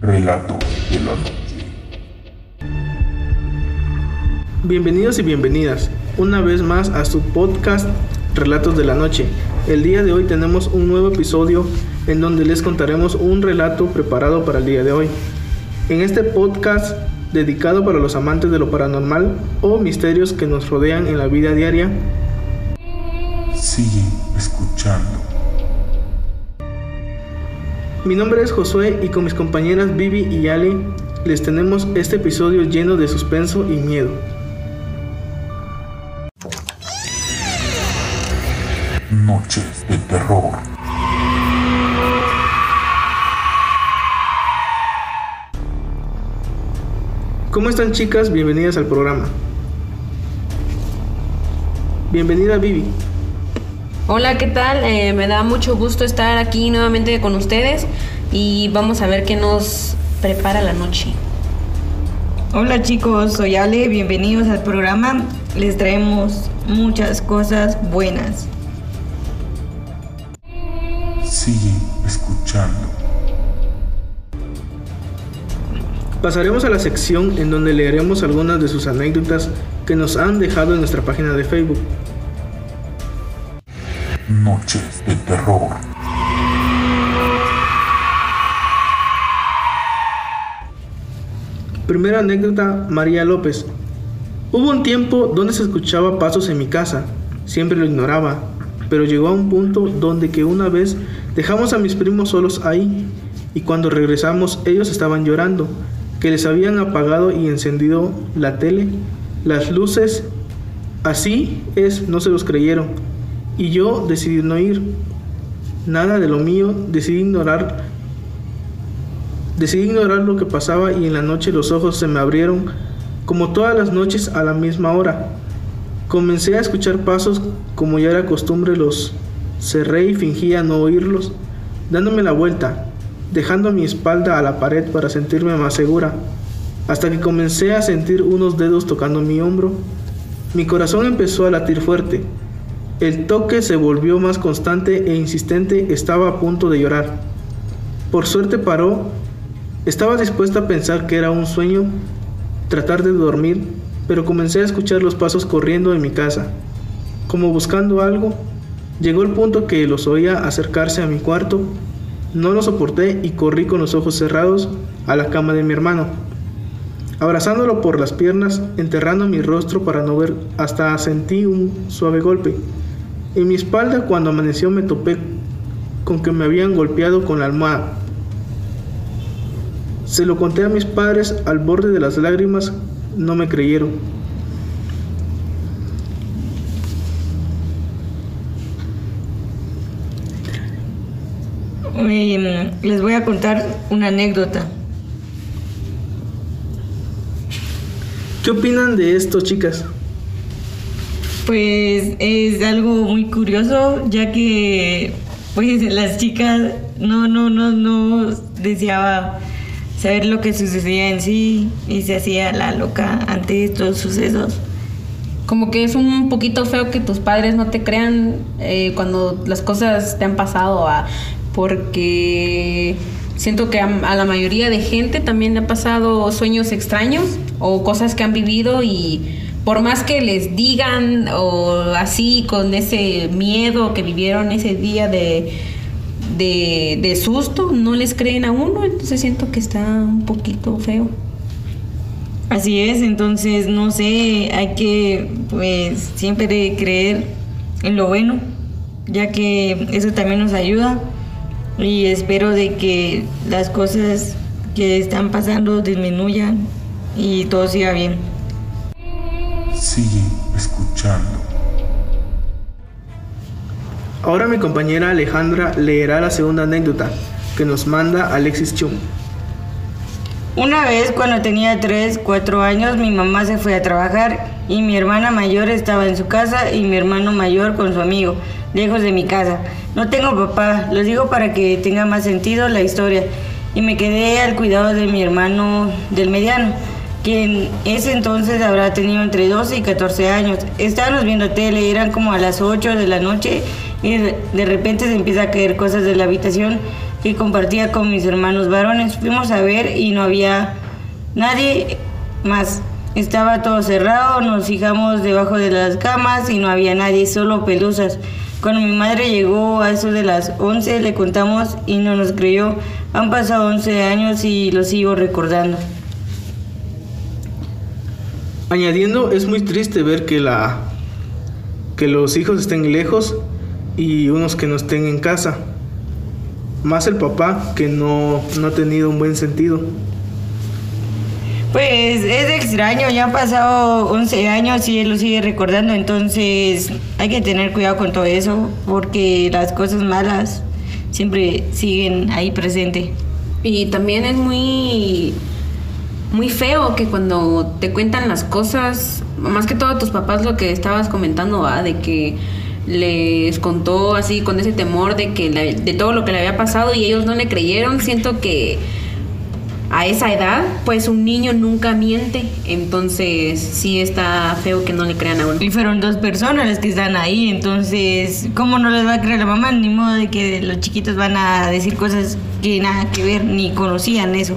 Relato de la noche. Bienvenidos y bienvenidas una vez más a su podcast Relatos de la Noche. El día de hoy tenemos un nuevo episodio en donde les contaremos un relato preparado para el día de hoy. En este podcast dedicado para los amantes de lo paranormal o misterios que nos rodean en la vida diaria, Sigue escuchando. Mi nombre es Josué y con mis compañeras Vivi y Ale les tenemos este episodio lleno de suspenso y miedo. Noches de terror. ¿Cómo están chicas? Bienvenidas al programa. Bienvenida Vivi. Hola, ¿qué tal? Eh, me da mucho gusto estar aquí nuevamente con ustedes y vamos a ver qué nos prepara la noche. Hola chicos, soy Ale, bienvenidos al programa. Les traemos muchas cosas buenas. Sigue escuchando. Pasaremos a la sección en donde leeremos algunas de sus anécdotas que nos han dejado en nuestra página de Facebook. Noches de terror. Primera anécdota, María López. Hubo un tiempo donde se escuchaba pasos en mi casa. Siempre lo ignoraba, pero llegó a un punto donde que una vez dejamos a mis primos solos ahí y cuando regresamos ellos estaban llorando, que les habían apagado y encendido la tele, las luces. Así es, no se los creyeron. Y yo decidí no ir. Nada de lo mío, decidí ignorar Decidí ignorar lo que pasaba y en la noche los ojos se me abrieron como todas las noches a la misma hora. Comencé a escuchar pasos como ya era costumbre, los cerré y fingía no oírlos, dándome la vuelta, dejando mi espalda a la pared para sentirme más segura, hasta que comencé a sentir unos dedos tocando mi hombro. Mi corazón empezó a latir fuerte. El toque se volvió más constante e insistente, estaba a punto de llorar. Por suerte paró estaba dispuesta a pensar que era un sueño, tratar de dormir, pero comencé a escuchar los pasos corriendo en mi casa. Como buscando algo, llegó el punto que los oía acercarse a mi cuarto. No lo soporté y corrí con los ojos cerrados a la cama de mi hermano. Abrazándolo por las piernas, enterrando mi rostro para no ver, hasta sentí un suave golpe. En mi espalda cuando amaneció me topé con que me habían golpeado con la almohada. Se lo conté a mis padres al borde de las lágrimas, no me creyeron. Eh, les voy a contar una anécdota. ¿Qué opinan de esto, chicas? Pues es algo muy curioso, ya que pues las chicas no, no, no, no deseaba saber lo que sucedía en sí y se hacía la loca ante estos sucesos. Como que es un poquito feo que tus padres no te crean eh, cuando las cosas te han pasado, porque siento que a, a, la mayoría de gente también le ha pasado sueños extraños o cosas que han vivido y por más que les digan o así con ese miedo que vivieron ese día de de, susto, no les creen a uno, entonces siento que está un poquito feo. Así es, entonces no sé, hay que pues siempre creer en lo bueno, ya que eso también nos ayuda y espero de que las cosas que están pasando disminuyan y todo siga bien. Sigue escuchando. Ahora mi compañera Alejandra leerá la segunda anécdota que nos manda Alexis Chum. Una vez cuando tenía 3, 4 años mi mamá se fue a trabajar y mi hermana mayor estaba en su casa y mi hermano mayor con su amigo, lejos de mi casa. No tengo papá, lo digo para que tenga más sentido la historia. Y me quedé al cuidado de mi hermano del mediano, quien ese entonces habrá tenido entre 12 y 14 años. Estábamos viendo tele, eran como a las 8 de la noche y de repente se empieza a caer cosas de la habitación que compartía con mis hermanos varones. Fuimos a ver y no había nadie más. Estaba todo cerrado, nos fijamos debajo de las camas y no había nadie, solo pelusas. Cuando mi madre llegó a eso de las 11 le contamos y no nos creyó. Han pasado 11 años y lo sigo recordando. Añadiendo, es muy triste ver que la que los hijos estén lejos y unos que no estén en casa. Más el papá que no, no ha tenido un buen sentido. Pues es extraño, ya han pasado 11 años y él lo sigue recordando, entonces hay que tener cuidado con todo eso, porque las cosas malas siempre siguen ahí presente. Y también es muy muy feo que cuando te cuentan las cosas, más que todo tus papás lo que estabas comentando, ¿va? de que les contó así con ese temor de que la- de todo lo que le había pasado y ellos no le creyeron, siento que a esa edad, pues un niño nunca miente, entonces sí está feo que no le crean a uno. Y fueron dos personas las que están ahí, entonces, ¿cómo no les va a creer la mamá? Ni modo de que los chiquitos van a decir cosas que nada que ver, ni conocían eso.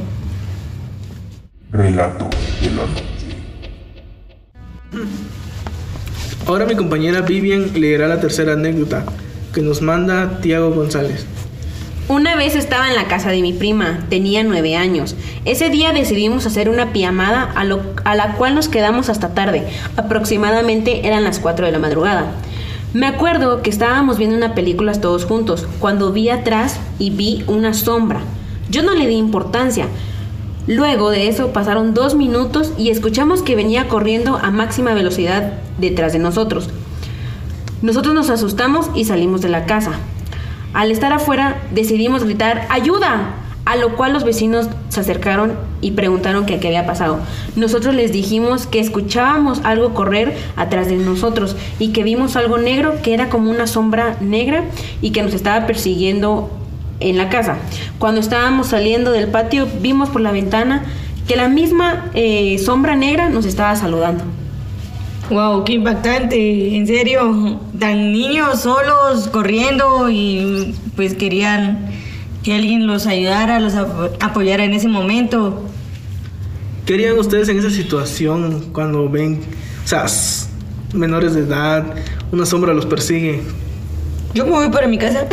Relato de la noche. Ahora mi compañera Vivian leerá la tercera anécdota que nos manda Tiago González. Una vez estaba en la casa de mi prima, tenía nueve años. Ese día decidimos hacer una pijamada a, lo- a la cual nos quedamos hasta tarde. Aproximadamente eran las 4 de la madrugada. Me acuerdo que estábamos viendo una película todos juntos, cuando vi atrás y vi una sombra. Yo no le di importancia. Luego de eso pasaron dos minutos y escuchamos que venía corriendo a máxima velocidad detrás de nosotros. Nosotros nos asustamos y salimos de la casa. Al estar afuera decidimos gritar ¡Ayuda! A lo cual los vecinos se acercaron y preguntaron qué, había pasado. Nosotros les dijimos que escuchábamos algo correr atrás de nosotros y que vimos algo negro que era como una sombra negra y que nos estaba persiguiendo en la casa. Cuando estábamos saliendo del patio vimos por la ventana que la misma eh, sombra negra nos estaba saludando. Wow, qué impactante, en serio, tan niños solos corriendo y pues querían que alguien los ayudara, los apo- apoyara en ese momento. ¿Qué harían ustedes en esa situación cuando ven, o sea, menores de edad, una sombra los persigue? Yo me voy para mi casa.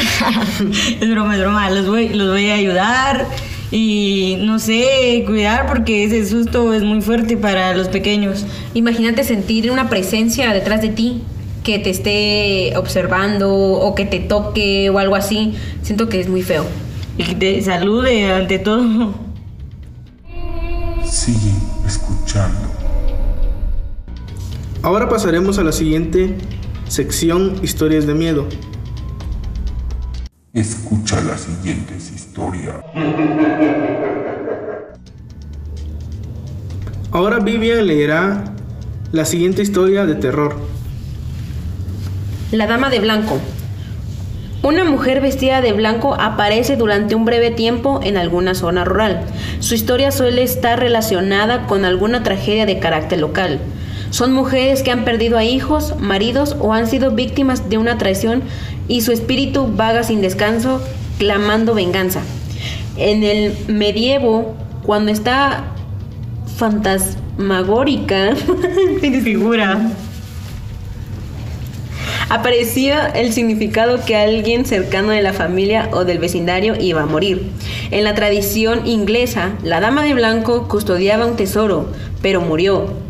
es broma, es broma. Los voy, los voy a ayudar y no sé, cuidar porque ese susto es muy fuerte para los pequeños. Imagínate sentir una presencia detrás de ti que te esté observando o que te toque o algo así. Siento que es muy feo. Y que te salude ante todo. Sigue escuchando. Ahora pasaremos a la siguiente sección, historias de miedo. Escucha las siguientes historias. Ahora Vivian leerá la siguiente historia de terror. La dama de blanco. Una mujer vestida de blanco aparece durante un breve tiempo en alguna zona rural. Su historia suele estar relacionada con alguna tragedia de carácter local. Son mujeres que han perdido a hijos, maridos o han sido víctimas de una traición y su espíritu vaga sin descanso clamando venganza. En el medievo, cuando está fantasmagórica, Figura. Aparecía el significado que alguien cercano de la familia o del vecindario iba a morir. En la tradición inglesa, la dama de blanco custodiaba un tesoro, pero murió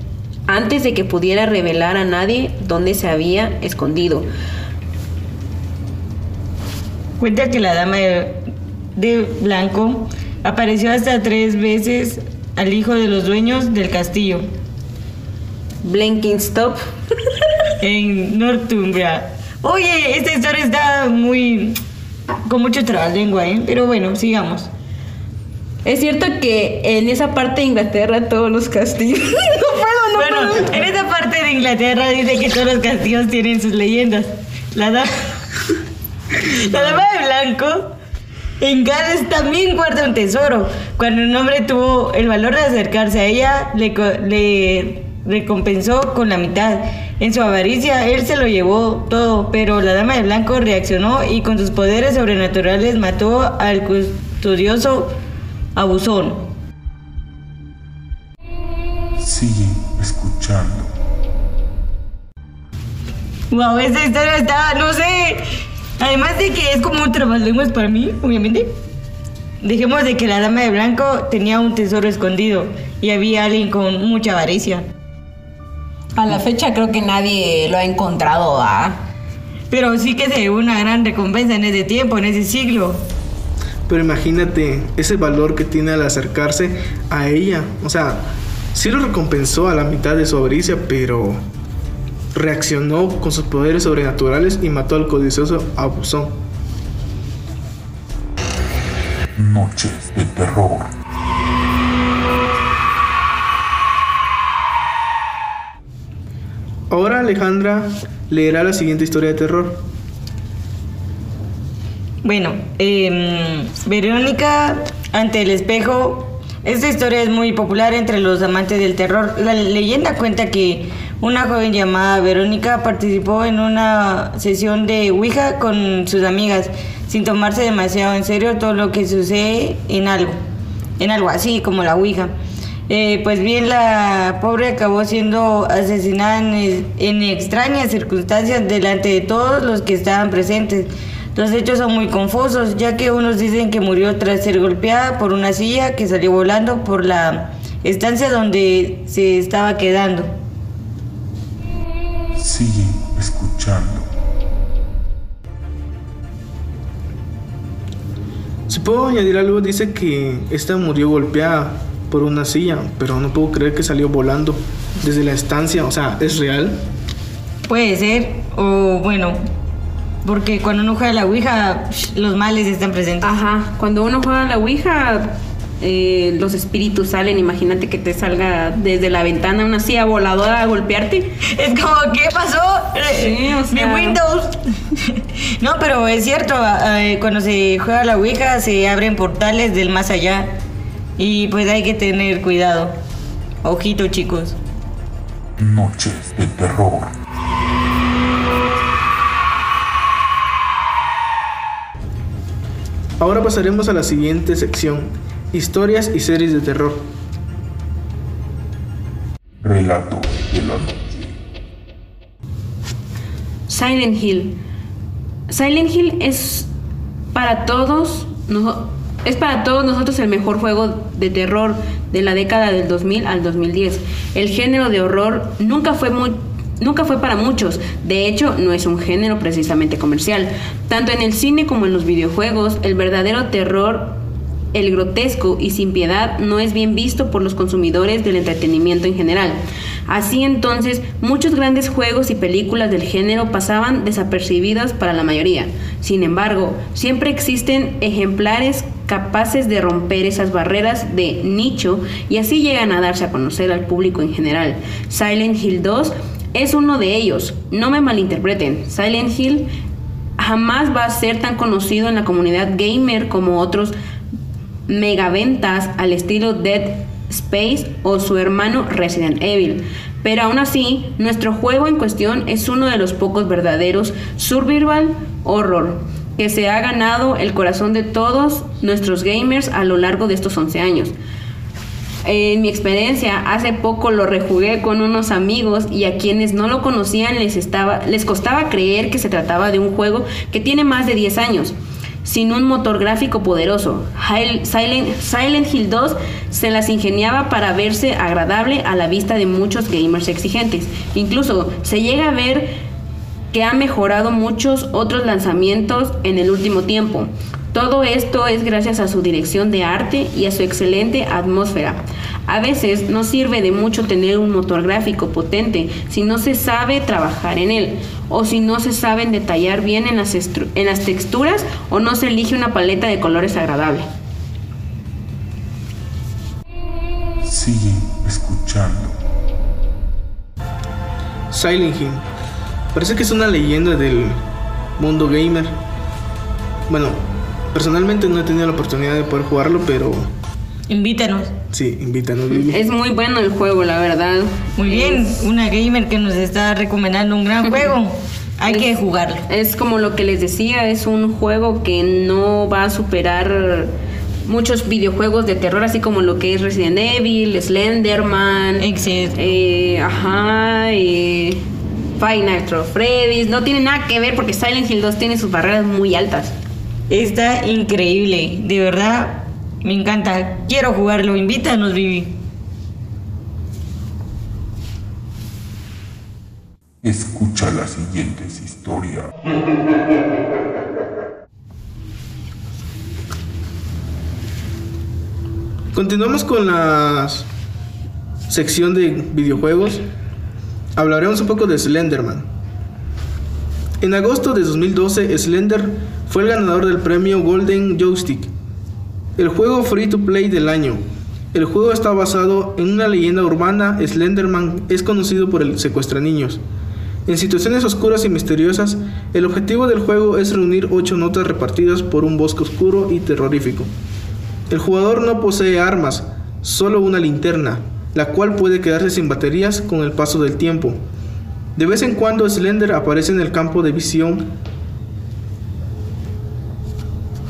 antes de que pudiera revelar a nadie dónde se había escondido. Cuenta que la dama de, de blanco apareció hasta tres veces al hijo de los dueños del castillo Blenkinstop. en Northumbria. Oye, esta historia está muy con mucho trabalengua, ¿eh? Pero bueno, sigamos. Es cierto que en esa parte de Inglaterra todos los castillos... no bueno, en esta parte de Inglaterra dice que todos los castillos tienen sus leyendas. La dama, la dama de blanco en Gales también guarda un tesoro. Cuando un hombre tuvo el valor de acercarse a ella, le, le recompensó con la mitad. En su avaricia, él se lo llevó todo, pero la dama de blanco reaccionó y con sus poderes sobrenaturales mató al custodioso abusón. Sigue escuchando. Wow, esta historia está, no sé. Además de que es como un trabalenguas para mí, obviamente. Dejemos de que la dama de blanco tenía un tesoro escondido y había alguien con mucha avaricia. A la fecha creo que nadie lo ha encontrado, ¿ah? Pero sí que se dio una gran recompensa en ese tiempo, en ese siglo. Pero imagínate ese valor que tiene al acercarse a ella. O sea, sí lo recompensó a la mitad de su avaricia, pero reaccionó con sus poderes sobrenaturales y mató al codicioso abusón. Noches de terror. Ahora Alejandra leerá la siguiente historia de terror. Bueno, em, Verónica ante el espejo. Esta historia es muy popular entre los amantes del terror. La leyenda cuenta que una joven llamada Verónica participó en una sesión de Ouija con sus amigas, sin tomarse demasiado en serio todo lo que sucede en algo, en algo así como la Ouija. Eh, pues bien, la pobre acabó siendo asesinada en, en extrañas circunstancias delante de todos los que estaban presentes. Los hechos son muy confusos, ya que unos dicen que murió tras ser golpeada por una silla que salió volando por la estancia donde se estaba quedando. Sigue escuchando. Si puedo añadir algo, dice que esta murió golpeada por una silla, pero no puedo creer que salió volando desde la estancia. O sea, ¿es real? Puede ser, o bueno, porque cuando uno juega a la Ouija, los males están presentes. Ajá, cuando uno juega a la Ouija, eh, los espíritus salen. Imagínate que te salga desde la ventana una silla voladora a golpearte. Es como, ¿qué pasó? Sí, o sea- Mi Windows. no, pero es cierto, eh, cuando se juega a la Ouija se abren portales del más allá. Y pues hay que tener cuidado. Ojito, chicos. Noches de terror. Ahora pasaremos a la siguiente sección, historias y series de terror. Relatos de la noche. Silent Hill. Silent Hill es para todos, no- es para todos nosotros el mejor juego de terror de la década del 2000 al 2010. El género de horror nunca fue muy Nunca fue para muchos, de hecho no es un género precisamente comercial. Tanto en el cine como en los videojuegos, el verdadero terror el grotesco y sin piedad no es bien visto por los consumidores del entretenimiento en general. Así entonces, muchos grandes juegos y películas del género pasaban desapercibidos para la mayoría. Sin embargo, siempre existen ejemplares capaces de romper esas barreras de nicho y así llegan a darse a conocer al público en general. Silent Hill 2 es uno de ellos. No me malinterpreten. Silent Hill jamás va a ser tan conocido en la comunidad gamer como otros megaventas al estilo Dead Space o su hermano Resident Evil. Pero aún así, nuestro juego en cuestión es uno de los pocos verdaderos survival horror que se ha ganado el corazón de todos nuestros gamers a lo largo de estos 11 años. En mi experiencia, hace poco lo rejugué con unos amigos y a quienes no lo conocían les, estaba, les costaba creer que se trataba de un juego que tiene más de 10 años, sin un motor gráfico poderoso. Silent, Silent Hill 2 se las ingeniaba para verse agradable a la vista de muchos gamers exigentes. Incluso se llega a ver que ha mejorado muchos otros lanzamientos en el último tiempo. Todo esto es gracias a su dirección de arte y a su excelente atmósfera. A veces no sirve de mucho tener un motor gráfico potente si no se sabe trabajar en él, o si no se saben detallar bien en las, en las texturas o no se elige una paleta de colores agradable. Sigue escuchando. Silent Hill. Parece que es una leyenda del mundo gamer. Bueno, personalmente no he tenido la oportunidad de poder jugarlo, pero Invítanos. Sí, invítanos. Es muy bueno el juego, la verdad. Muy bien, una gamer que nos está recomendando un gran juego. Hay que jugarlo. Es como lo que les decía, es un juego que no va a superar muchos videojuegos de terror, así como lo que es Resident Evil, Slenderman, Exacto. eh, ajá, eh, Five Nights at Freddy's. No tiene nada que ver porque Silent Hill 2 tiene sus barreras muy altas. Está increíble, de verdad. Me encanta. Quiero jugarlo. Invítanos, Vivi. Escucha las siguientes historias. Continuamos con la sección de videojuegos. Hablaremos un poco de Slenderman. En agosto de 2012, Slender fue el ganador del premio Golden Joystick, el juego free to play del año. El juego está basado en una leyenda urbana. Slenderman es conocido por el secuestra niños. En situaciones oscuras y misteriosas, el objetivo del juego es reunir ocho notas repartidas por un bosque oscuro y terrorífico. El jugador no posee armas, solo una linterna, la cual puede quedarse sin baterías con el paso del tiempo. De vez en cuando Slender aparece en el campo de visión.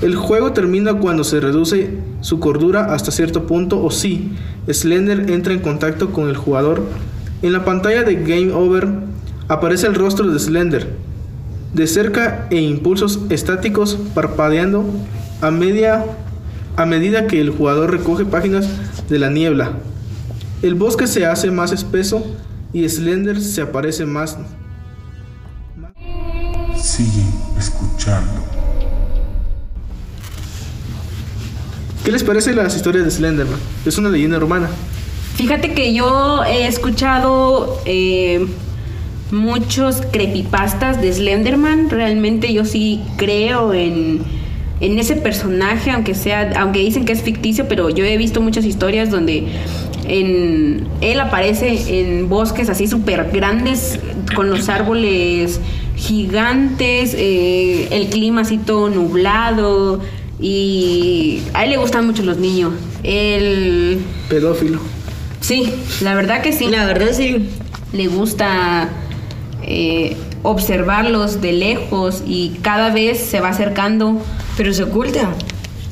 El juego termina cuando se reduce su cordura hasta cierto punto o si Slender entra en contacto con el jugador. En la pantalla de Game Over aparece el rostro de Slender, de cerca e impulsos estáticos parpadeando a media a medida que el jugador recoge páginas de la niebla. El bosque se hace más espeso y Slender se aparece más. Sigue escuchando. ¿Qué les parece las historias de Slenderman? Es una leyenda urbana. Fíjate que yo he escuchado eh, muchos creepypastas de Slenderman. Realmente yo sí creo en, en ese personaje, aunque sea, aunque dicen que es ficticio, pero yo he visto muchas historias donde en, él aparece en bosques así súper grandes, con los árboles gigantes, eh, el clima así todo nublado. Y a él le gustan mucho los niños. Él Pedófilo. Sí, la verdad que sí. La verdad, sí. Le gusta eh, observarlos de lejos y cada vez se va acercando. Pero se oculta.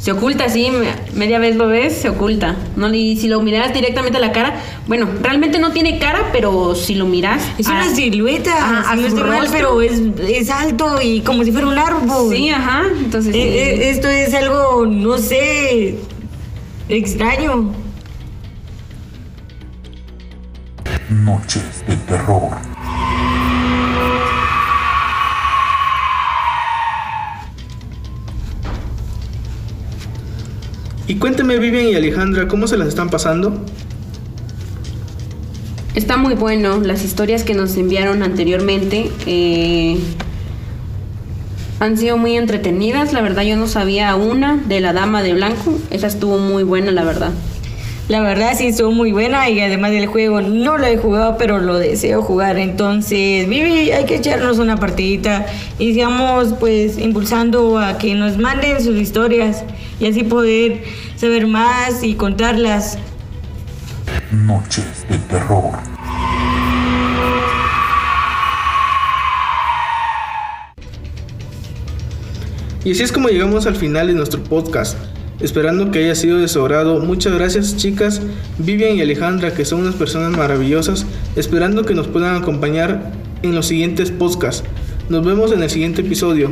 Se oculta, sí, me- media vez lo ves, se oculta. No, y si lo miras directamente a la cara, bueno, realmente no tiene cara, pero si lo miras. Es a- una silueta. Ajá, a no mal, rostro. pero es, es alto y como si fuera un árbol. Sí, ajá. Entonces. Eh, sí. eh, esto es algo, no sé, extraño. Noches de terror. Y cuénteme, Vivian y Alejandra, ¿cómo se las están pasando? Está muy bueno. Las historias que nos enviaron anteriormente eh, han sido muy entretenidas. La verdad, yo no sabía una de la Dama de Blanco. Esa estuvo muy buena, la verdad. La verdad sí estuvo muy buena y además del juego no lo he jugado, pero lo deseo jugar. Entonces, Vivi, hay que echarnos una partidita y sigamos pues impulsando a que nos manden sus historias y así poder saber más y contarlas. Noches de terror. Y así es como llegamos al final de nuestro podcast. Esperando que haya sido de su agrado. Muchas gracias chicas, Vivian y Alejandra, que son unas personas maravillosas. Esperando que nos puedan acompañar en los siguientes podcasts. Nos vemos en el siguiente episodio.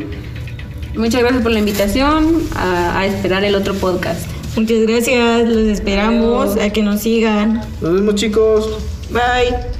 Muchas gracias por la invitación a, a esperar el otro podcast. Muchas gracias, los esperamos a que nos sigan. Nos vemos chicos. Bye.